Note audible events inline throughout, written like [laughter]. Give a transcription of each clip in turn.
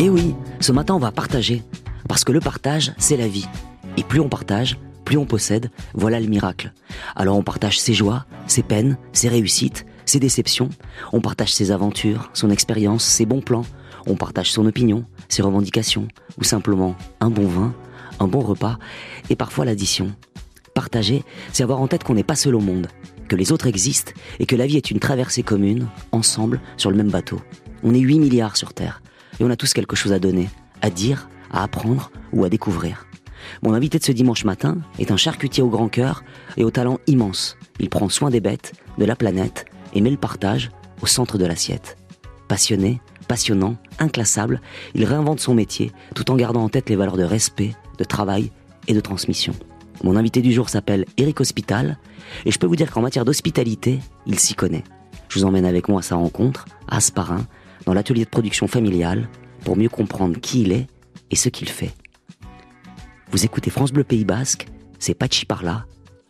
Et oui, ce matin on va partager. Parce que le partage, c'est la vie. Et plus on partage, plus on possède, voilà le miracle. Alors on partage ses joies, ses peines, ses réussites, ses déceptions, on partage ses aventures, son expérience, ses bons plans, on partage son opinion, ses revendications, ou simplement un bon vin, un bon repas, et parfois l'addition. Partager, c'est avoir en tête qu'on n'est pas seul au monde, que les autres existent, et que la vie est une traversée commune, ensemble, sur le même bateau. On est 8 milliards sur Terre, et on a tous quelque chose à donner, à dire, à apprendre ou à découvrir. Mon invité de ce dimanche matin est un charcutier au grand cœur et au talent immense. Il prend soin des bêtes, de la planète et met le partage au centre de l'assiette. Passionné, passionnant, inclassable, il réinvente son métier tout en gardant en tête les valeurs de respect, de travail et de transmission. Mon invité du jour s'appelle Eric Hospital et je peux vous dire qu'en matière d'hospitalité, il s'y connaît. Je vous emmène avec moi à sa rencontre, à Asparin, dans l'atelier de production familiale, pour mieux comprendre qui il est et ce qu'il fait. Vous écoutez France Bleu Pays Basque, c'est Pachi par là.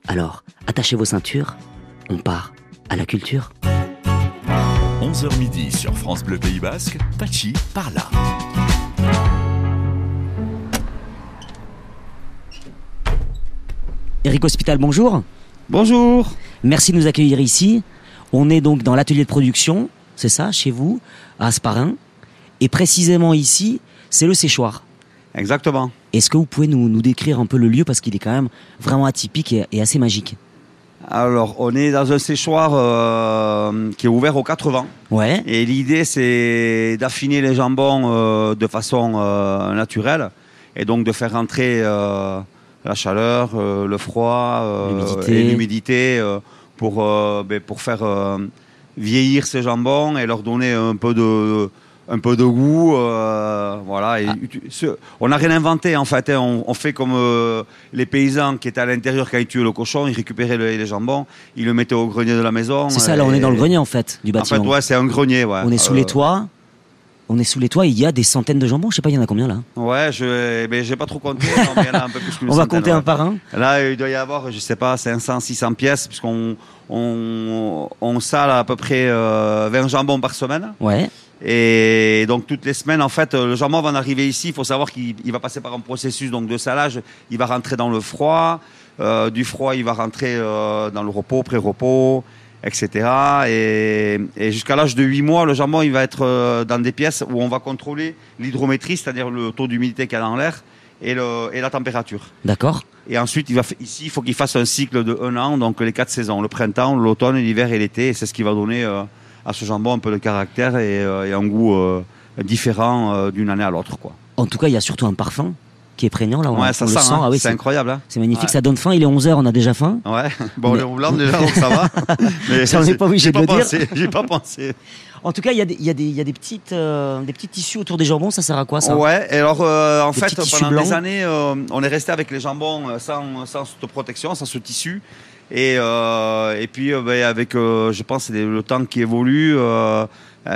Alors, attachez vos ceintures, on part à la culture. 11h midi sur France Bleu Pays Basque, Pachi par là. Eric Hospital, bonjour. Bonjour. Merci de nous accueillir ici. On est donc dans l'atelier de production, c'est ça, chez vous, à Asparin. Et précisément ici, c'est le séchoir. Exactement. Est-ce que vous pouvez nous, nous, décrire un peu le lieu parce qu'il est quand même vraiment atypique et, et assez magique Alors, on est dans un séchoir euh, qui est ouvert aux 80. Ouais. Et l'idée, c'est d'affiner les jambons euh, de façon euh, naturelle et donc de faire rentrer la chaleur, le froid L'humidité. et l'humidité pour, ben, pour faire vieillir ces jambons et leur donner un peu de un peu de goût, euh, voilà. Et, Ah. on n'a rien inventé en fait. hein. On, on fait comme euh, les paysans qui étaient à l'intérieur quand ils tuaient le cochon, ils récupéraient le- les jambons, ils le mettaient au grenier de la maison. C'est ça, là on et- est dans le grenier en fait du En bâtiment. fait, ouais, c'est un grenier, ouais. on est sous Euh, les toits. On est sous les toits, il y a des centaines de jambons, je sais pas, il y en a combien là Ouais, je, ben, j'ai pas trop compté. non, mais un peu plus [laughs] On va centaine, compter ouais. un par un. Là, il doit y avoir, je sais pas, 500, 600 pièces, puisqu'on on, on sale à peu près euh, 20 jambons par semaine. Ouais. Et donc toutes les semaines, en fait, le jambon va en arriver ici. Il faut savoir qu'il il va passer par un processus donc de salage. Il va rentrer dans le froid. Euh, du froid, il va rentrer euh, dans le repos, pré-repos, etc. Et, et jusqu'à l'âge de 8 mois, le jambon, il va être euh, dans des pièces où on va contrôler l'hydrométrie, c'est-à-dire le taux d'humidité qu'il y a dans l'air et, le, et la température. D'accord. Et ensuite, il va, ici, il faut qu'il fasse un cycle de un an, donc les quatre saisons, le printemps, l'automne, l'hiver et l'été. Et c'est ce qui va donner euh, à ce jambon un peu de caractère et, euh, et un goût euh, différent d'une année à l'autre. quoi. En tout cas, il y a surtout un parfum qui est prégnant là. on- Ouais, on ça le sent, sent. hein. Ah oui, c'est incroyable. Hein c'est magnifique, Ouais. ça donne faim. Il est 11h, on a déjà faim. ouais, bon, Mais- on est au blanc déjà, donc ça va. Mais Ça, on n'est pas obligé j'ai de le dire. J'ai pas pensé. En tout cas, il y a des, il y a des, il y a des, petites, euh, des petits tissus autour des jambons, ça sert à quoi ça? Ouais, et alors euh, en Des fait, pendant des années, euh, on est resté avec les jambons sans, sans cette protection, sans ce tissu. Et, et puis, ben, avec, je pense, le temps qui évolue,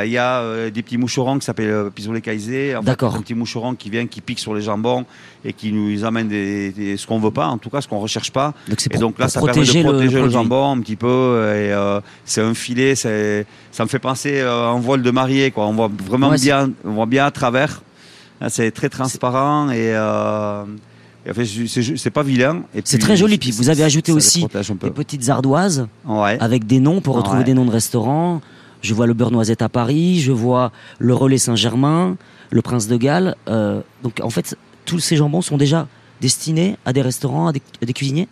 il y a euh, des petits moucherons qui s'appellent euh. En fait, D'accord. Un petit moucheron qui vient, qui pique sur les jambons et qui nous amène des, des- ce qu'on veut pas, en tout cas, ce qu'on recherche pas. Donc c'est Et donc là, ça permet de protéger le, produit. jambon un petit peu. Et euh, c'est un filet, ça me fait penser euh, à un voile de mariée. Quoi. On voit vraiment Ouais, bien, on voit bien à travers. C'est très transparent et, euh, et en fait, c'est, pas vilain. C'est très joli. Puis vous avez ajouté aussi des petites ardoises Ouais. avec des noms pour retrouver Ouais. des noms de restaurants. Je vois le beurre noisette à Paris, je vois le relais Saint-Germain, le Prince de Galles. Euh, donc en fait, tous ces jambons sont déjà destinés à des restaurants, à des, cuisiniers?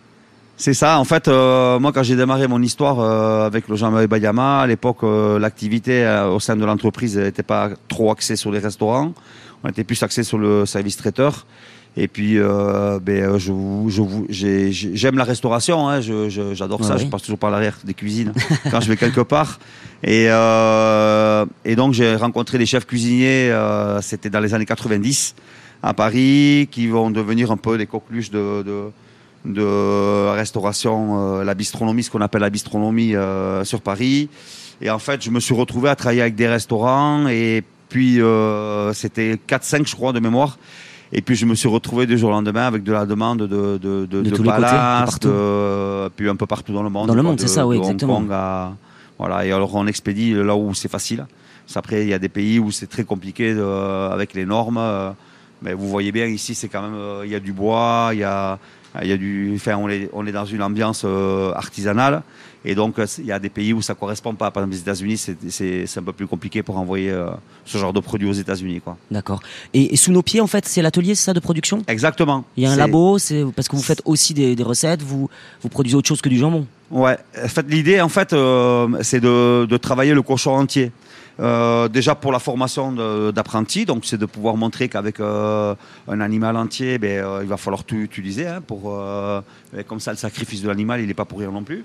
C'est ça. En fait, euh, moi, quand j'ai démarré mon histoire euh, avec le Jean-Marie Bayama, à l'époque, l'activité au sein de l'entreprise n'était pas trop axée sur les restaurants. On était plus axé sur le service traiteur. Et puis, euh, ben, euh, je, vous- je, vous- j'ai- j'ai- j'aime la restauration. Hein, je, je- j'adore Ah ça. Je passe toujours par l'arrière des cuisines [laughs] quand je vais quelque part. Et, euh, et donc, j'ai rencontré des chefs cuisiniers. euh, c'était dans les années 90 à Paris, qui vont devenir un peu les coqueluches de, de de restauration, euh, la bistronomie, ce qu'on appelle la bistronomie euh, sur Paris. Et en fait, je me suis retrouvé à travailler avec des restaurants et puis euh, c'était 4-5 je crois de mémoire. Et puis je me suis retrouvé du jour au lendemain avec de la demande de de de, De côtés, de- puis un peu partout dans le monde. Dans le monde, de- c'est ça, oui, Hong exactement. Kong à- voilà. Et alors on expédie là où c'est facile. Après, il y a des pays où c'est très compliqué avec les normes. euh, mais vous voyez bien ici, c'est quand même, euh, il y a du bois, il y a, il y a du, enfin, on est, on est dans une ambiance euh, artisanale. Et donc, euh, il y a des pays où ça correspond pas. Par exemple, les États-Unis, c'est- un peu plus compliqué pour envoyer euh, ce genre de produit aux États-Unis. D'accord. Et, et sous nos pieds, en fait, c'est l'atelier, c'est ça, de production? Exactement. Il y a un labo, parce que vous faites aussi des, des recettes, vous, vous produisez autre chose que du jambon. Ouais, en fait, l'idée, en fait, euh, c'est de, de travailler le cochon entier. Euh, déjà pour la formation de- d'apprenti, donc c'est de pouvoir montrer qu'avec euh, un animal entier, ben, euh, il va falloir tout utiliser. hein, pour, et comme ça, le sacrifice de l'animal, il n'est pas pour rien non plus.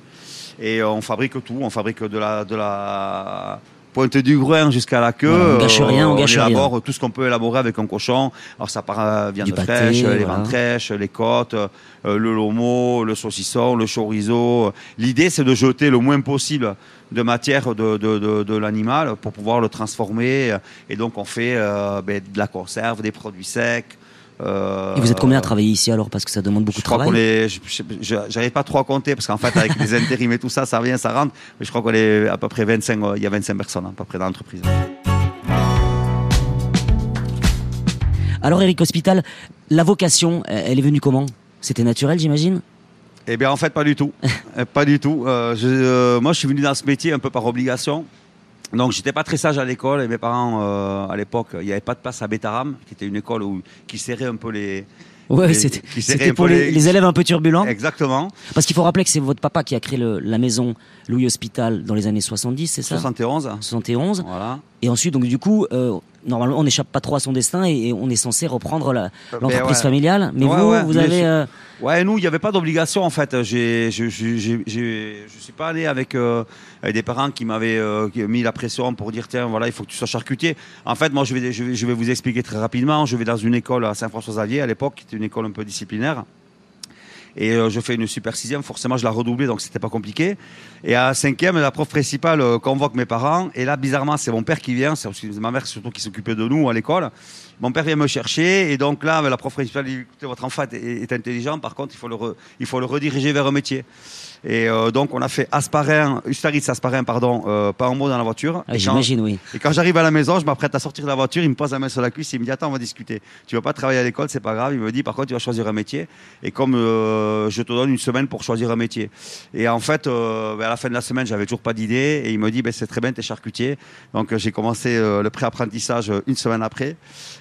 Et on fabrique tout, on fabrique de la, de la pointe du groin jusqu'à la queue. On gâche Euh, rien, on gâche rien. élabore tout ce qu'on peut élaborer avec un cochon. Alors ça part euh, viande pâté, fraîche, les voilà. ventrèches, les côtes, euh, le lomo, le saucisson, le chorizo. L'idée, c'est de jeter le moins possible de matière de, de, de, de l'animal pour pouvoir le transformer. Et donc, on fait euh, ben, de la conserve, des produits secs. Euh, Et vous êtes combien à travailler ici alors Parce que ça demande beaucoup je de crois travail. j'arrive pas trop à compter parce qu'en fait avec les intérims et tout ça, ça revient, ça rentre. Mais je crois qu'on est à peu près 25, euh, il y a 25 personnes à peu près dans l'entreprise. Alors, Eric Hospital, la vocation, elle est venue comment? C'était naturel, j'imagine? Eh bien, en fait, pas du tout. Euh, [laughs] pas du tout. Euh, je- euh, moi, je suis venu dans ce métier un peu par obligation. Donc, j'étais pas très sage à l'école et mes parents, euh, à l'époque, il n'y avait pas de place à Bétaram, qui était une école où, qui serrait un peu les. Ouais, c'était pour les, les élèves un peu turbulents. Exactement. Parce qu'il faut rappeler que c'est votre papa qui a créé le- la maison Louis Hospital dans les années 70, c'est ça? 71. 71. Voilà. Et ensuite, donc du coup, euh, normalement, on n'échappe pas trop à son destin et, et on est censé reprendre l'entreprise Ben ouais. familiale. Mais Ouais, vous, ouais, vous mais avez. je- euh, Ouais, nous, il n'y avait pas d'obligation en fait. J'ai, je, je suis pas allé avec, euh, avec des parents qui m'avaient euh, mis la pression pour dire tiens, voilà, il faut que tu sois charcutier. En fait, moi, je vais, je vais, je vais vous expliquer très rapidement. Je vais dans une école à Saint-François-Xavier à l'époque, qui était une école un peu disciplinaire. Et euh, je fais une super sixième, forcément je la redoublais, donc c'était pas compliqué. Et à cinquième, la prof principale euh, convoque mes parents. Et là, bizarrement, c'est mon père qui vient. C'est ma mère, surtout, qui s'occupait de nous à l'école. Mon père vient me chercher. Et donc là, la prof principale dit écoutez, votre enfant est, intelligent. Par contre, il faut le rediriger vers un métier. Et euh, donc, on a fait Asparin, Ustaritz Asparin, pardon, euh, pas un mot dans la voiture. ah, J'imagine, oui. et quand j'arrive à la maison, je m'apprête à sortir de la voiture, il me pose la main sur la cuisse, il me dit attends, on va discuter. Tu vas pas travailler à l'école, c'est pas grave. Il me dit par contre, tu vas choisir un métier. Et comme euh, je te donne une semaine pour choisir un métier. Et en fait, euh, ben, à la fin de la semaine, j'avais toujours pas d'idée. Et il me dit ben, c'est très bien, t'es charcutier. Donc euh, j'ai commencé euh, le pré-apprentissage une semaine après.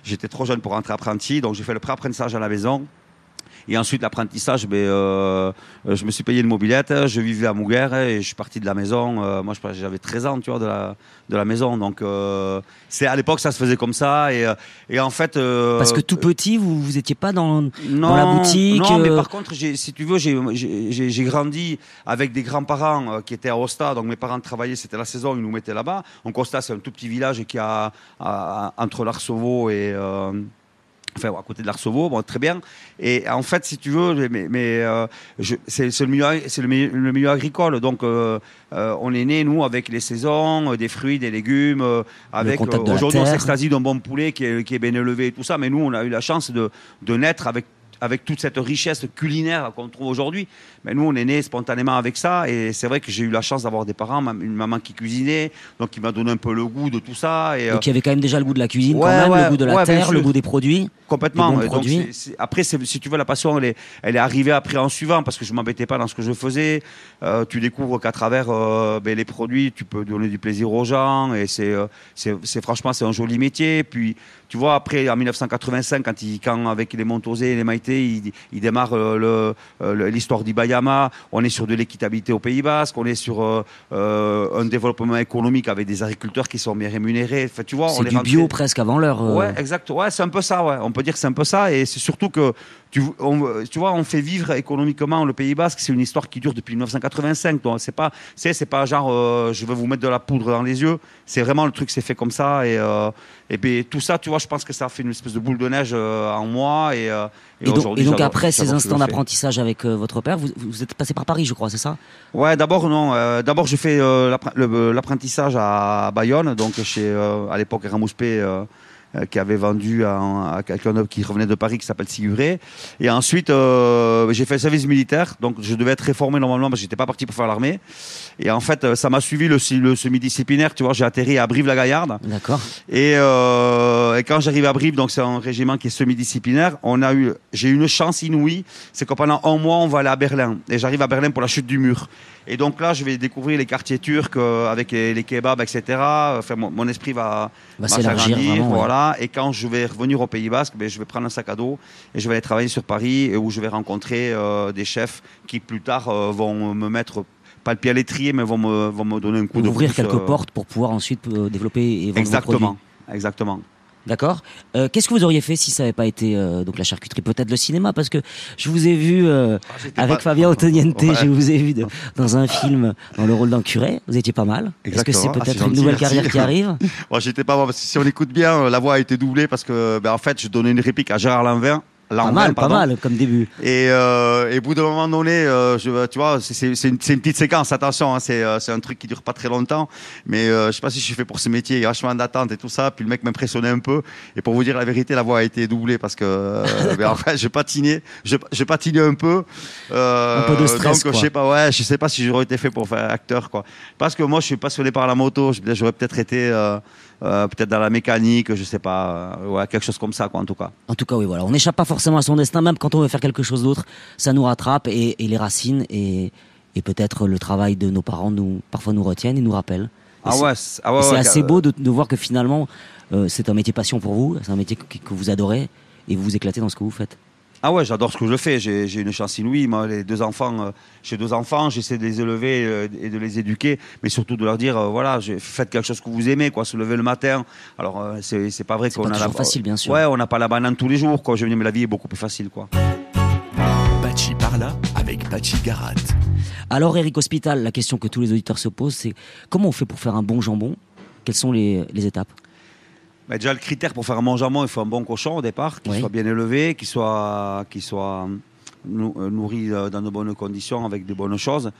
J'étais trop jeune pour rentrer apprenti, donc j'ai fait le pré-apprentissage à la maison. Et ensuite, l'apprentissage, ben, euh, je me suis payé une mobilette, je vivais à Mouguer et je suis parti de la maison. Euh, moi, j'avais 13 ans, tu vois, de la, de la maison. Donc, euh, c'est à l'époque, ça se faisait comme ça. Et, et en fait. Parce que tout petit, vous vous étiez pas dans. non, dans la boutique, Non, mais par contre, si tu veux, j'ai- grandi avec des grands-parents qui étaient à Osta. Donc mes parents travaillaient, c'était la saison, ils nous mettaient là-bas. Donc Osta, c'est un tout petit village qui a entre l'Arceveau et. Enfin, à côté de l'Arceveau, bon, très bien. Et en fait, si tu veux, mais, mais euh, c'est le milieu, c'est le milieu, le milieu agricole. Donc, euh, euh, on est né nous avec les saisons, des fruits, des légumes, avec aujourd'hui on s'extasie d'un bon poulet qui est, qui est bien élevé et tout ça. Mais nous, on a eu la chance de, de naître avec avec toute cette richesse culinaire qu'on trouve aujourd'hui. Mais nous, on est nés spontanément avec ça. Et c'est vrai que j'ai eu la chance d'avoir des parents, une maman qui cuisinait, donc qui m'a donné un peu le goût de tout ça. Et, euh, Donc il y avait quand même déjà le goût de la cuisine, quand même, ouais, le goût de la ouais, terre, le goût des produits. Complètement. Après, si tu veux, la passion, elle est, elle est arrivée après en suivant parce que je m'embêtais pas dans ce que je faisais. Euh, tu découvres qu'à travers euh, ben, les produits, tu peux donner du plaisir aux gens et euh, c'est- franchement, c'est un joli métier. Puis, tu vois, après, en 1985, quand, il, quand avec les Montosé et les Maïté, il, il démarre euh, euh, l'histoire d'Ibayama, on est sur de l'équitabilité au Pays Basque, on est sur euh, un développement économique avec des agriculteurs qui sont bien rémunérés. Enfin, tu vois, C'est est du rentré- bio presque avant l'heure. Ouais, exact. Ouais, c'est un peu ça. Ouais, on peut dire que c'est un peu ça. Et c'est surtout que tu, on- tu vois, on fait vivre économiquement le Pays Basque. C'est une histoire qui dure depuis 1985. Donc c'est pas, c'est, c'est pas genre, euh, je vais vous mettre de la poudre dans les yeux. C'est vraiment le truc, c'est fait comme ça. Et euh, et ben tout ça, tu vois, je pense que ça a fait une espèce de boule de neige euh, en moi. Et, euh, Et donc, aujourd'hui, et donc après ces instants d'apprentissage avec euh, votre père, vous, vous êtes passé par Paris, je crois, c'est ça? Ouais, d'abord non. euh, d'abord, j'ai fait euh, l'apprentissage à Bayonne, donc chez euh, à l'époque Ramouspé, qui avait vendu à, à quelqu'un qui revenait de Paris qui s'appelle Siguré. Et ensuite, euh, j'ai fait le service militaire, donc je devais être réformé normalement parce que j'étais pas parti pour faire l'armée. Et en fait, euh, ça m'a suivi le, le semi-disciplinaire, tu vois, j'ai atterri à Brive-la-Gaillarde. D'accord. Et, euh, et, quand j'arrive à Brive, donc c'est un régiment qui est semi-disciplinaire, on a eu, j'ai eu une chance inouïe, c'est que pendant un mois, on va aller à Berlin. Et j'arrive à Berlin pour la chute du mur. Et donc là, je vais découvrir les quartiers turcs euh, avec les, les, kebabs, etc. Enfin, mon, mon esprit va. Voilà. Et quand je vais revenir au Pays Basque, ben, je vais prendre un sac à dos et je vais aller travailler sur Paris où je vais rencontrer euh, des chefs qui plus tard euh, vont me mettre pas le pied à l'étrier, mais vont me, vont me donner un coup Vous de ouvrir pouce, quelques euh, portes pour pouvoir ensuite développer et vendre vos Exactement. produits. Exactement. D'accord. Euh, Qu'est-ce que vous auriez fait si ça n'avait pas été euh, donc la charcuterie, peut-être le cinéma, parce que je vous ai vu euh, j'étais avec pas- Fabien Otoniente, Ouais. je vous ai vu de- dans un film dans le rôle d'un curé. Vous étiez pas mal. Est-ce que c'est. Ah, peut-être une nouvelle carrière qui arrive [laughs] Moi, j'étais pas bon, parce que si on écoute bien, euh, la voix a été doublée parce que, ben, en fait, je donnais une réplique à Gérard Lanvin. Pas mal, pas mal comme début. Et, euh, et au bout d'un moment donné, euh, je, tu vois, c'est- une, une petite séquence, attention, hein, c'est euh, c'est un truc qui dure pas très longtemps, mais euh, je sais pas si je suis fait pour ce métier, il y a vachement d'attente et tout ça, puis le mec m'impressionnait un peu, et pour vous dire la vérité, la voix a été doublée parce que, euh, [laughs] ben, en fait, j'ai patiné, je, je patinais un peu. Euh, Un peu de stress, Donc, quoi. je sais pas, ouais, je sais pas si j'aurais été fait pour faire acteur, quoi. Parce que moi, je suis passionné par la moto, j'aurais peut-être été, euh, peut-être dans la mécanique, je sais pas, euh, ouais, quelque chose comme ça, quoi, en tout cas. En tout cas, oui, voilà, on n'échappe pas forcément à son destin, même quand on veut faire quelque chose d'autre, ça nous rattrape et, et les racines et, et peut-être le travail de nos parents nous parfois nous retiennent et nous rappellent. Et Ah ouais, c'est- ah ouais, assez beau de, de voir que finalement euh, c'est un métier passion pour vous, c'est un métier que, que vous adorez et vous vous éclatez dans ce que vous faites. Ah ouais, j'adore ce que je fais. J'ai j'ai une chance inouïe. Moi, les deux enfants, euh, j'ai deux enfants, j'essaie de les élever euh, et de les éduquer, mais surtout de leur dire, euh, voilà, faites quelque chose que vous aimez, quoi. Se lever le matin. Alors, euh, c'est c'est pas vrai C'est qu'on a la toujours facile, bien sûr. Ouais, on n'a pas la banane tous les jours, quoi. Je veux dire, mais la vie est beaucoup plus facile, quoi. Pachi par là avec Pachi Garat. Alors Eric Hospital, la question que tous les auditeurs se posent, c'est comment on fait pour faire un bon jambon? Quelles sont les, les étapes? Bah, déjà, le critère pour faire un jambon, il faut un bon cochon au départ, qui Oui. soit bien élevé, qui soit, nou- euh, nourri euh, dans de bonnes conditions, avec de bonnes choses.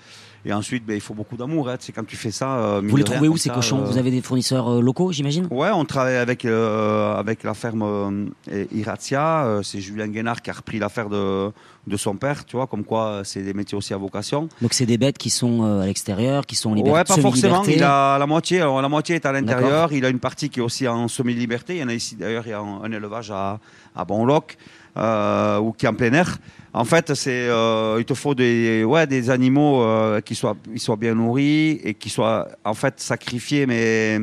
Et ensuite, ben, il faut beaucoup d'amour. Hein. C'est quand tu fais ça. euh, Vous les trouvez où ces cochons? euh, Vous avez des fournisseurs euh, locaux, j'imagine? Ouais, on travaille avec, avec la ferme Iratia. C'est Julien Guénard qui a repris l'affaire de, de son père, tu vois, comme quoi c'est des métiers aussi à vocation. Donc c'est des bêtes qui sont à l'extérieur, qui sont en liberté. ouais, pas forcément. Il a la moitié. Alors, la moitié est à l'intérieur. Il a une partie qui est aussi en semi-liberté. Il y en a ici, d'ailleurs, il y a un, un élevage à, à Bonloc, euh, ou qui est en plein air. En fait, c'est, euh, il te faut des, ouais, des animaux euh, qui soient, soient bien nourris et qui soient, en fait, sacrifiés, mais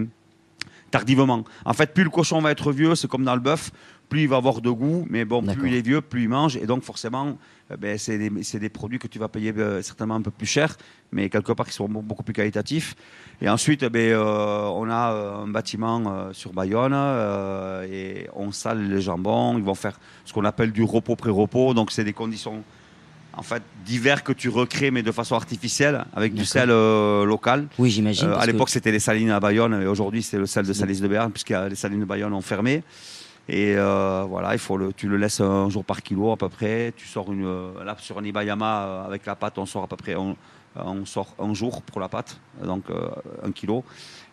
tardivement. En fait, plus le cochon va être vieux, c'est comme dans le bœuf, plus il va avoir de goût, mais bon, plus il est vieux, plus il mange, et donc forcément, euh, ben, c'est des, produits que tu vas payer euh, certainement un peu plus cher, mais quelque part qui sont be- beaucoup plus qualitatifs. Et ensuite, eh ben, euh, on a un bâtiment sur Bayonne, et on sale les jambons, ils vont faire ce qu'on appelle du repos-pré-repos, donc c'est des conditions en fait d'hiver que tu recrées, mais de façon artificielle, avec du sel euh, local. Oui, j'imagine. Euh, à que- l'époque, c'était les salines à Bayonne, et aujourd'hui, c'est le sel de Salis de Béarn, puisque les salines de Bayonne ont fermé. Et euh, voilà, il faut le, tu le laisses un jour par kilo à peu près. Tu sors une, euh, là sur un Ibayama euh, avec la pâte, on sort à peu près, on, on sort un jour pour la pâte, donc un kilo.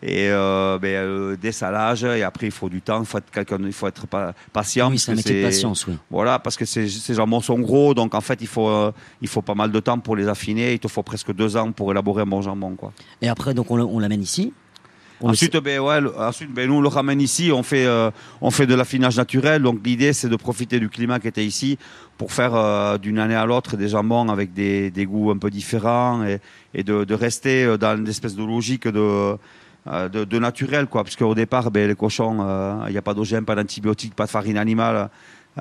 Et ben, euh, dessalage, et après il faut du temps, il faut être quelqu'un, il faut être pa- patient. oui, c'est un que métier de patience, oui. Voilà, parce que ces, ces jambons sont gros, donc en fait il faut, il faut pas mal de temps pour les affiner. Il te faut presque deux ans pour élaborer un bon jambon, quoi. Et après, donc on l'amène ici. On Ensuite, ben, ouais, le- ensuite ben, nous, on le ramène ici, on fait, euh, on fait de l'affinage naturel. Donc, l'idée, c'est de profiter du climat qui était ici pour faire euh, d'une année à l'autre des jambons avec des, des goûts un peu différents et, et de, de rester euh, dans une espèce de logique de, euh, de, de naturel. Quoi. Parce qu'au départ, ben, les cochons, euh, il n'y a pas d'OGM, pas d'antibiotiques, pas de farine animale.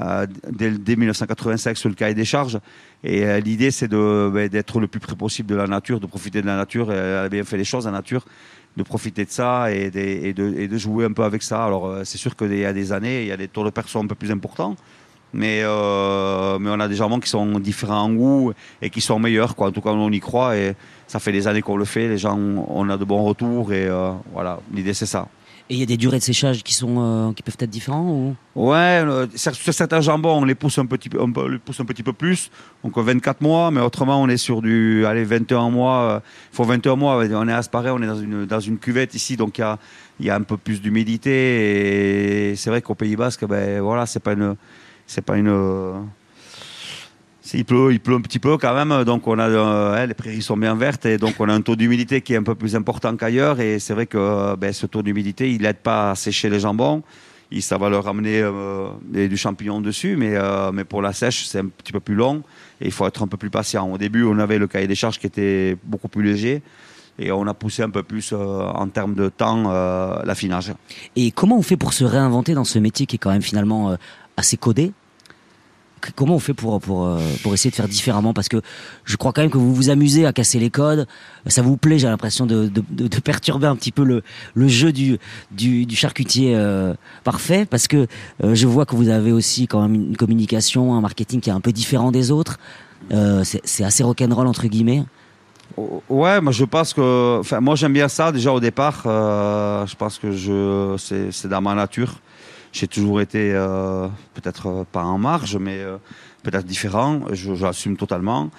euh, dès, dès 1985 sur le cahier des charges. Et euh, l'idée, c'est de, ben, d'être le plus près possible de la nature, de profiter de la nature. Et elle a bien fait les choses, la nature de profiter de ça et de, jouer un peu avec ça. Alors, euh, c'est sûr qu'il y a des années, il y a des tours de perso un peu plus importants, mais, euh, mais on a des jambons qui sont différents en goût et qui sont meilleurs. Quoi. En tout cas, on y croit et ça fait des années qu'on le fait. Les gens, on a de bons retours et euh, voilà, l'idée c'est ça. Et il y a des durées de séchage qui sont euh, qui peuvent être différents ou? Ouais, euh, sur certains jambons, on les pousse un petit peu, on les pousse un petit peu plus, donc euh, 24 mois, mais autrement, on est sur du, allez, 21 mois. euh, Il faut 21 mois. On est à Asparé, on est dans une dans une cuvette ici, donc il y a y a un peu plus d'humidité et c'est vrai qu'au Pays Basque, ben voilà, c'est pas une, c'est pas une. Il pleut, il pleut un petit peu quand même, donc on a euh, hein, les prairies sont bien vertes et donc on a un taux d'humidité qui est un peu plus important qu'ailleurs et c'est vrai que euh, ben, ce taux d'humidité il aide pas à sécher les jambons, il, ça va leur ramener euh, du champignon dessus, mais euh, mais pour la sèche c'est un petit peu plus long et il faut être un peu plus patient. Au début on avait le cahier des charges qui était beaucoup plus léger et on a poussé un peu plus en termes de temps l'affinage. Et comment on fait pour se réinventer dans ce métier qui est quand même finalement assez codé? Comment on fait pour, pour, euh, pour essayer de faire différemment? Parce que je crois quand même que vous vous amusez à casser les codes. Ça vous plaît, j'ai l'impression, de, de, perturber un petit peu le, le jeu du, du, charcutier euh, parfait. Parce que euh, je vois que vous avez aussi quand même une communication, un marketing qui est un peu différent des autres. C'est assez rock'n'roll, entre guillemets. Ouais, moi je pense que, enfin moi j'aime bien ça déjà au départ. je pense que je, c'est dans ma nature. J'ai toujours été euh, peut-être euh, pas en marge, mais euh, peut-être différent. Je, j'assume totalement.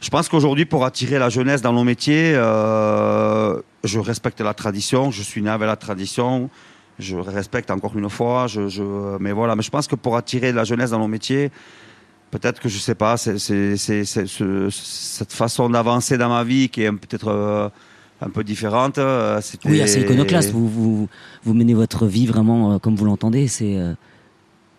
Je pense qu'aujourd'hui, pour attirer la jeunesse dans nos métiers, euh, je respecte la tradition. Je suis né avec la tradition. Je respecte encore une fois. Je, je, mais voilà. Mais je pense que pour attirer la jeunesse dans nos métiers, peut-être que je sais pas, c'est, c'est, c'est, c'est ce- cette façon d'avancer dans ma vie qui est peut-être euh, un peu différente. euh, Oui, assez iconoclaste. Vous, vous, vous menez votre vie vraiment euh, comme vous l'entendez. C'est. euh,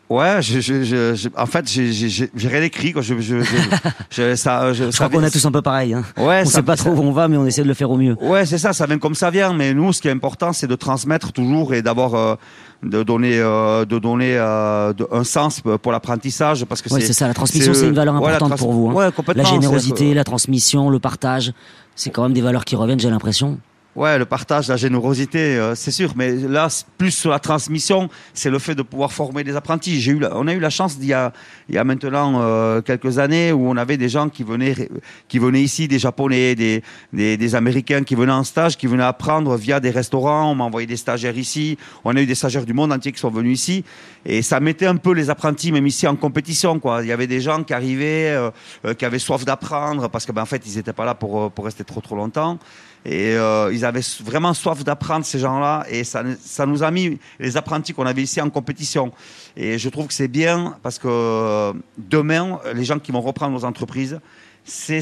Ouais, je, je, je- je- en fait, j'ai, rien écrit. Quoi. Je, je, [laughs] ça, crois qu'on a tous un peu pareil. Hein. Ouais, on ça- sait pas trop où on va, mais on essaie de le faire au mieux. Ouais, c'est ça, ça vient comme ça vient. Mais nous, ce qui est important, c'est de transmettre toujours et euh, de donner, euh, de donner euh, de- un sens pour l'apprentissage, parce que Ouais, c'est, ça. La transmission, c'est, une valeur ouais, importante pour vous. hein. Ouais, La générosité, la transmission, le partage, c'est quand même des valeurs qui reviennent, j'ai l'impression. Ouais, le partage, la générosité, euh, c'est sûr. Mais là, plus sur la transmission, c'est le fait de pouvoir former des apprentis. J'ai eu, on a eu la chance d'il a, il y a maintenant euh, quelques années où on avait des gens qui venaient, qui venaient ici, des Japonais, des, des, des Américains qui venaient en stage, qui venaient apprendre via des restaurants. On m'a envoyé des stagiaires ici. On a eu des stagiaires du monde entier qui sont venus ici. Et ça mettait un peu les apprentis, même ici, en compétition. Quoi. Il y avait des gens qui arrivaient, euh, euh, qui avaient soif d'apprendre, parce que ben, en fait, ils n'étaient pas là pour, euh, pour rester trop trop longtemps. Et euh, ils avaient vraiment soif d'apprendre, ces gens-là. Et ça, nous a mis, les apprentis qu'on avait ici, en compétition. Et je trouve que c'est bien, parce que euh, demain, les gens qui vont reprendre nos entreprises, c'est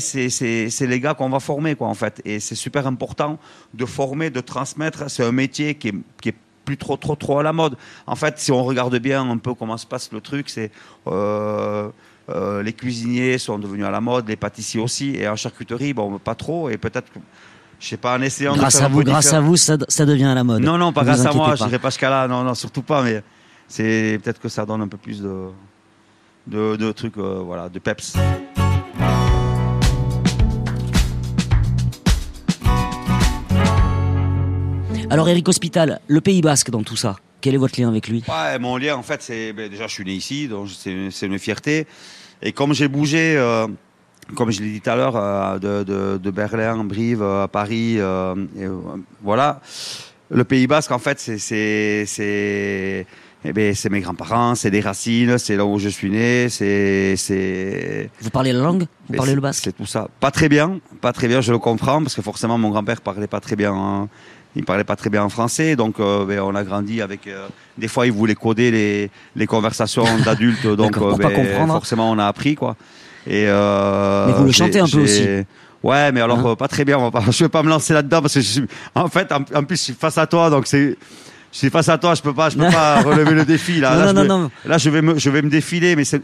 les gars qu'on va former, quoi, en fait. Et c'est super important de former, de transmettre. C'est un métier qui est, plus trop, trop, trop à la mode. En fait, si on regarde bien un peu comment se passe le truc, c'est euh, les cuisiniers sont devenus à la mode, les pâtissiers aussi, et en charcuterie, bon, pas trop. Et peut-être, je sais pas, en essayant Grâce de faire à vous, grâce à vous, ça, ça devient à la mode. Non, non, pas Ne grâce à moi. Je n'irai pas jusqu'à là. Non, non, surtout pas. Mais c'est peut-être que ça donne un peu plus de de, de trucs, euh, voilà, de peps. Alors, Eric Hospital, le Pays Basque dans tout ça, quel est votre lien avec lui? Ouais, mon lien, en fait, c'est ben, déjà, je suis né ici, donc c'est c'est une fierté. Et comme j'ai bougé, euh, comme je l'ai dit tout à l'heure, euh, de, de, de Berlin, Brive, euh, à Paris, euh, et, euh, voilà. Le Pays Basque, en fait, c'est eh ben, c'est mes grands-parents, c'est des racines, c'est là où je suis né, c'est c'est Vous parlez la langue? Vous parlez le basque? C'est tout ça. Pas très bien, pas très bien, je le comprends, parce que forcément mon grand-père parlait pas très bien, hein, il parlait pas très bien en français, donc euh, ben, on a grandi avec. euh, des fois, il voulait coder les, les conversations [laughs] d'adultes, donc pas ben, forcément on a appris quoi. Et euh, Mais vous le chantez un peu j'ai- Ouais, mais alors Hein euh, pas très bien. On va pas, je vais pas me lancer là-dedans parce que je suis, en fait, en, en plus, je suis face à toi, donc c'est. Je suis face à toi, je peux pas, je peux [laughs] pas relever le défi là. Non, là, non, je non, vais-. Là, je vais me, je vais me défiler, mais c'est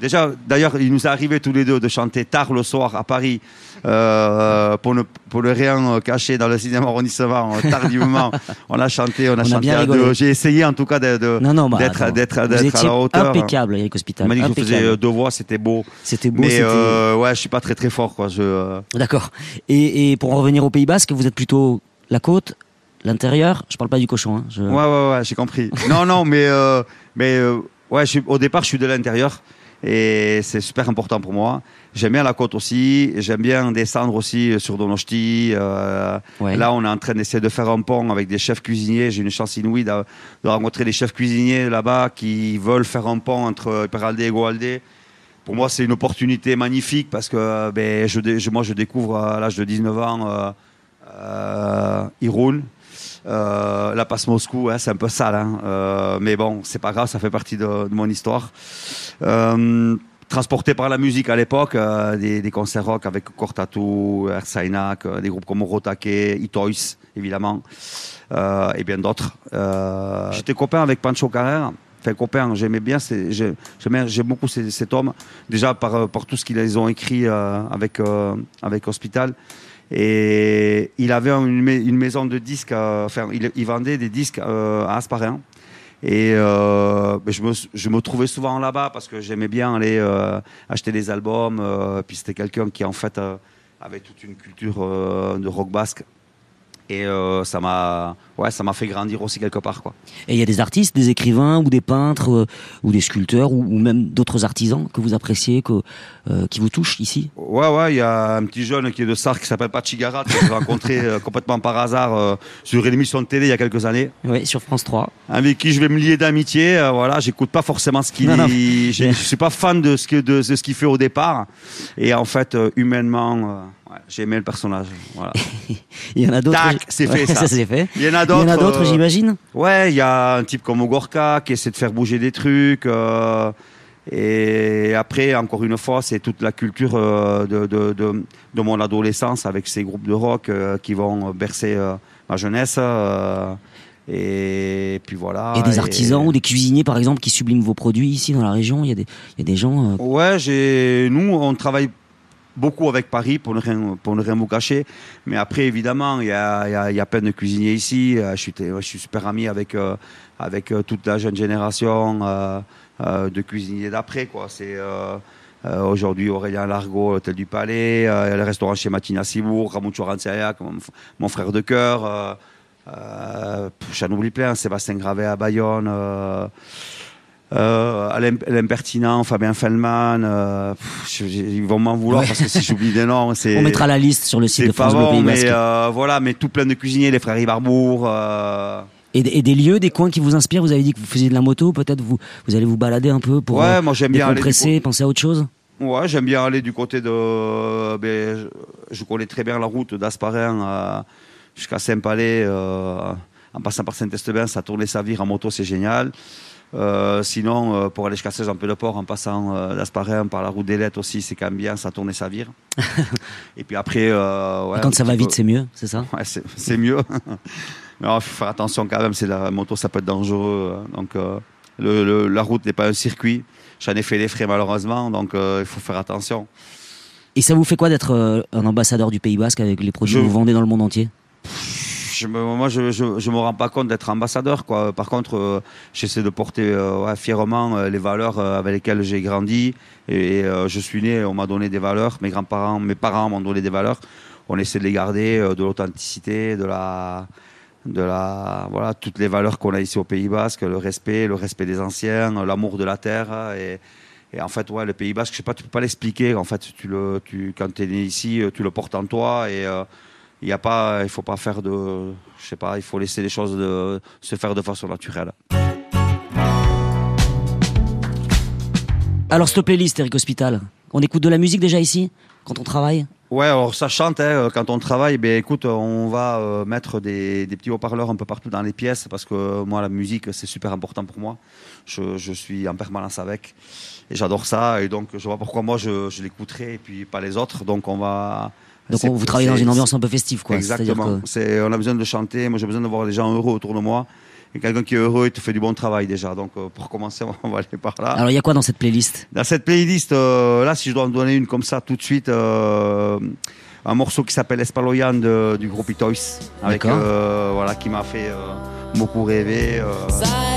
déjà. D'ailleurs, il nous est arrivé tous les deux de chanter tard le soir à Paris euh, pour ne pour ne rien cacher dans le cinéma arrondissement euh, tardivement. [laughs] on a chanté, on a On chanté à deux. J'ai essayé en tout cas de, de- Non, non, bah, d'être d'être d'être à la hauteur. impeccable, Eric Hospital. m'a dit que je faisais impeccable. euh, deux voix, c'était beau. C'était beau, Mais euh, ouais, je suis pas très très fort quoi. Je euh, D'accord. Et, et pour en revenir au Pays Basque, vous êtes plutôt la côte, l'intérieur Je parle pas du cochon. Hein. Je... Ouais, ouais, ouais, j'ai compris. non, non, mais, mais ouais, je suis- au départ, je suis de l'intérieur. Et c'est super important pour moi. J'aime bien la côte aussi. J'aime bien descendre aussi sur Donosti. Euh, Ouais. Là, on est en train d'essayer de faire un pont avec des chefs cuisiniers. J'ai une chance inouïe de, de rencontrer des chefs cuisiniers là-bas qui veulent faire un pont entre Peralde et Goalde. Pour moi, c'est une opportunité magnifique parce que ben, je, dé- je- moi, je découvre à l'âge de 19 ans euh, euh, Irun. Euh, la passe Moscou, hein, c'est un peu sale, hein. Euh, mais bon, c'est pas grave, ça fait partie de, mon histoire. Euh, transporté par la musique à l'époque, des, concerts rock avec Cortatou, Ersainak, des groupes comme Rotake, Itois, évidemment, et bien d'autres. J'étais copain avec Pancho Carrère. Enfin, copain, j'aimais bien, j'aime beaucoup cet homme, déjà par, par tout ce qu'ils ont écrit avec, avec Hospital. Et il avait une, mai- une maison de disques, euh, enfin, il, vendait des disques euh, à Asparin. Et euh, ben, je, me, je me trouvais souvent là-bas parce que j'aimais bien aller acheter des albums. puis c'était quelqu'un qui, en fait, avait toute une culture de rock basque. Et euh, ça m'a ouais, ça m'a fait grandir aussi quelque part. Quoi. Et il y a des artistes, des écrivains ou des peintres euh, ou des sculpteurs ou, ou même d'autres artisans que vous appréciez, que, euh, qui vous touchent ici? Ouais, ouais, il y a un petit jeune qui est de Sark qui s'appelle Pachigara, que j'ai rencontré [laughs] euh, complètement par hasard euh, sur une émission de télé il y a quelques années. Oui, sur France 3. avec qui je vais me lier d'amitié. Voilà, j'écoute pas forcément ce qu'il dit. Je, suis pas fan de ce que de, de ce qu'il fait au départ. Et en fait, humainement, ouais, j'ai aimé le personnage. Voilà. [laughs] Il y en a d'autres. Tac, c'est fait, ça. c'est fait. Il y en a Il y d'autres. en a d'autres, euh, j'imagine. Ouais, il y a un type comme Ogorka qui essaie de faire bouger des trucs. euh, et après, encore une fois, c'est toute la culture euh, de, de, de, de mon adolescence avec ces groupes de rock qui vont bercer ma jeunesse. et puis voilà. Et des artisans ou des cuisiniers, par exemple, qui subliment vos produits ici dans la région. Il y a des, il y a des gens. euh, Ouais, j'ai, nous, on travaille beaucoup avec Paris pour ne rien, pour ne rien vous cacher. Mais après, évidemment, il y a, y, y a plein de cuisiniers ici. Euh, Je suis, je suis super ami avec, euh, avec euh, toute la jeune génération de cuisiniers d'après. Quoi. C'est, aujourd'hui, Aurélien Largot, l'Hôtel du Palais, le restaurant chez Matina Sibourg, Ramon Chorantiayak, mon, frère de cœur. J'en oublie plein, Sébastien Gravet à Bayonne. Euh, Alain, Alain Pertinent, Fabien Feldman, euh, pff, ils vont m'en vouloir parce que si j'oublie des noms, c'est. On mettra la liste sur le site de France Bleu bon, mais euh, voilà, mais tout plein de cuisiniers, les frères Ibarbourg. Euh, Et, et des lieux, des coins qui vous inspirent. Vous avez dit que vous faisiez de la moto. Peut-être vous, vous allez vous balader un peu pour ouais, moi j'aime bien décompresser, penser à autre chose? Ouais, j'aime bien aller du côté de. ben, je, connais très bien la route d'Asparin jusqu'à Saint-Palais. en passant par Saint-Estebin, ça tourner sa vie en moto, c'est génial. Euh, sinon, euh, pour aller jusqu'à Saint-Jean-Pied-de-Port en passant euh, d'Asparin par la route des Lettres aussi, c'est quand même bien, ça tourne sa vie. [laughs] Et puis après. euh, ouais, Et quand ça va vite, peu- c'est mieux, c'est ça? Ouais, c'est mieux. [laughs] Mais il faut faire attention quand même, c'est la moto, ça peut être dangereux. Donc le- le- la route n'est pas un circuit. J'en ai fait les frais malheureusement, donc il faut faire attention. Et ça vous fait quoi d'être un ambassadeur du Pays Basque avec les produits Je- que vous vendez dans le monde entier? Je moi, je, je, me rends pas compte d'être ambassadeur. Quoi. Par contre, euh, j'essaie de porter euh, fièrement euh, les valeurs avec lesquelles j'ai grandi. Et, je suis né, on m'a donné des valeurs. Mes grands-parents, mes parents m'ont donné des valeurs. On essaie de les garder, de l'authenticité, de la, de la, voilà, toutes les valeurs qu'on a ici au Pays Basque, le respect, le respect des anciens, l'amour de la terre. Et, en fait, ouais, le Pays Basque, je sais pas, tu peux pas l'expliquer. En fait, tu le, tu, quand es né ici, tu le portes en toi. Il y a pas, il faut pas faire de, je sais pas, il faut laisser les choses de, se faire de façon naturelle. Alors, cette playlist, Eric Hospital, on écoute de la musique déjà ici quand on travaille Ouais, alors ça chante hein, quand on travaille. Ben écoute, on va euh, mettre des, des petits haut-parleurs un peu partout dans les pièces parce que moi la musique c'est super important pour moi. Je, je suis en permanence avec et j'adore ça et donc je vois pourquoi moi je, je l'écouterai et puis pas les autres. Donc on va. Donc, on- vous travaillez dans une ambiance un peu festive, quoi. Exactement. que- on a besoin de chanter. Moi, j'ai besoin de voir les gens heureux autour de moi. Et quelqu'un qui est heureux, il te fait du bon travail déjà. Donc, euh, pour commencer, [laughs] on va aller par là. Alors, il y a quoi dans cette playlist? Dans cette playlist, euh, là, si je dois en donner une comme ça tout de suite, euh, un morceau qui s'appelle Espaloyan de- du groupe Itois, avec D'accord. euh, voilà, qui m'a fait euh, beaucoup rêver. euh.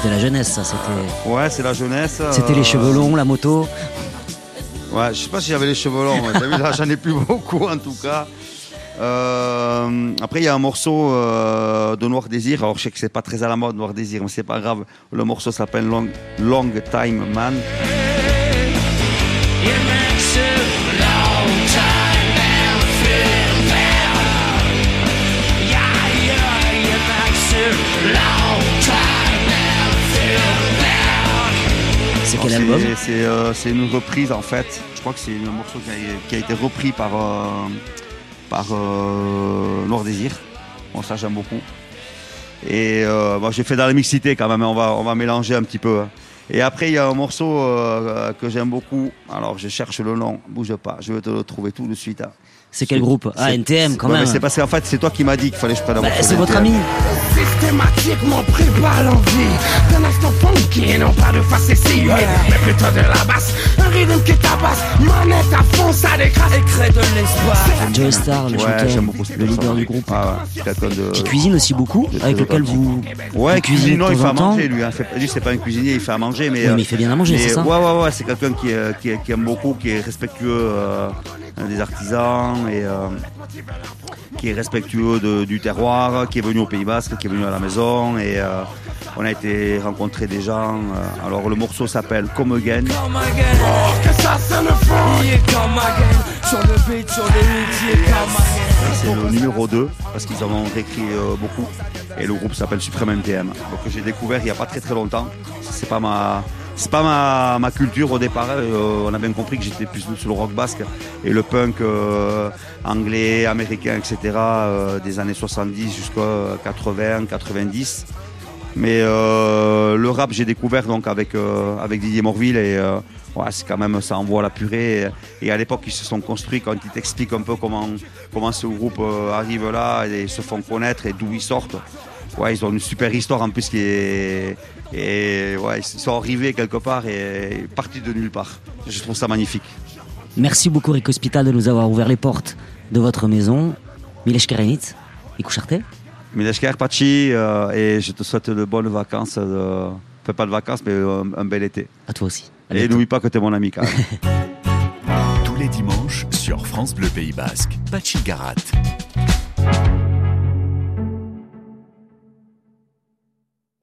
C'était la jeunesse, ça. C'était Ouais, c'est la jeunesse. c'était euh, les cheveux longs, la moto. Ouais, je sais pas si j'avais les cheveux longs. T'as vu, là, j'en ai plus [laughs] beaucoup en tout cas. Euh, après, il y a un morceau euh, de Noir Désir. Alors, je sais que c'est pas très à la mode, Noir Désir, mais c'est pas grave. Le morceau s'appelle Long, Long Time Man. Quel Alors, album c'est- C'est euh, c'est une reprise en fait. Je crois que c'est un morceau qui a, qui a été repris par, euh, par euh, Noir Désir. Bon, ça j'aime beaucoup. Et euh, bon, j'ai fait dans la mixité quand même, hein. on va, on va mélanger un petit peu. hein. Et après, il y a un morceau que j'aime beaucoup. Alors, je cherche le nom, bouge pas, je vais te le trouver tout de suite. hein. C'est quel groupe Ah, NTM quand Ouais, même. mais C'est parce qu'en fait, c'est toi qui m'as dit qu'il fallait que je prenne un Bah, c'est votre ami. Systématiquement prépare l'envie d'un instant funky et non pas de face essayée Mais plutôt de la basse, un rythme qui tabasse Manette à fond, ça décrase et crée de l'espoir Joe Star, le Ouais, chanteur, le leader du groupe. Ah ouais, c'est quelqu'un de. Qui cuisine aussi beaucoup, avec lequel vous. Ouais, vous cuisinez cuisine, non, il fait à manger, lui. hein. C'est- Lui, c'est pas un cuisinier, il fait à manger, mais. Oui, mais il fait bien à manger, c'est ça Ouais, ouais, ouais, c'est quelqu'un qui, qui, qui aime beaucoup, qui est respectueux euh, des artisans et euh, qui est respectueux de- du terroir, qui est venu au Pays Basque, qui est venu à la maison et euh, on a été rencontrer des gens. euh, alors, le morceau s'appelle Come Again. Come again, oh que ça sonne fort Il est come again, sur le beat, sur C'est le numéro 2 parce qu'ils en ont réécrit euh, beaucoup et le groupe s'appelle Supreme NTM. Donc j'ai découvert il n'y a pas très très longtemps. C'est pas ma c'est pas ma, ma culture au départ. Euh, on a bien compris que j'étais plus sur le rock basque et le punk euh, anglais, américain, etc. euh, des années 70 jusqu'à 80, 90. Mais le rap, j'ai découvert donc avec, avec Didier Morville et ouais, c'est quand même ça envoie la purée. Et, à l'époque, ils se sont construits quand ils t'expliquent un peu comment, comment ce groupe arrive là et se font connaître et d'où ils sortent. Ouais, ils ont une super histoire en plus qui est. Et ouais, ils sont arrivés quelque part et partis de nulle part. Je trouve ça magnifique. Merci beaucoup, Rick Hospital, de nous avoir ouvert les portes de votre maison. Milesh Kerenit et Coucharté. Mileshker Pachi euh, et je te souhaite de bonnes vacances. De... Enfin, pas de vacances, mais euh, un, bel été. À toi aussi. À Et n'oublie pas que tu es mon ami quand même. [laughs] Tous les dimanches sur France Bleu Pays Basque. Pachi Garat.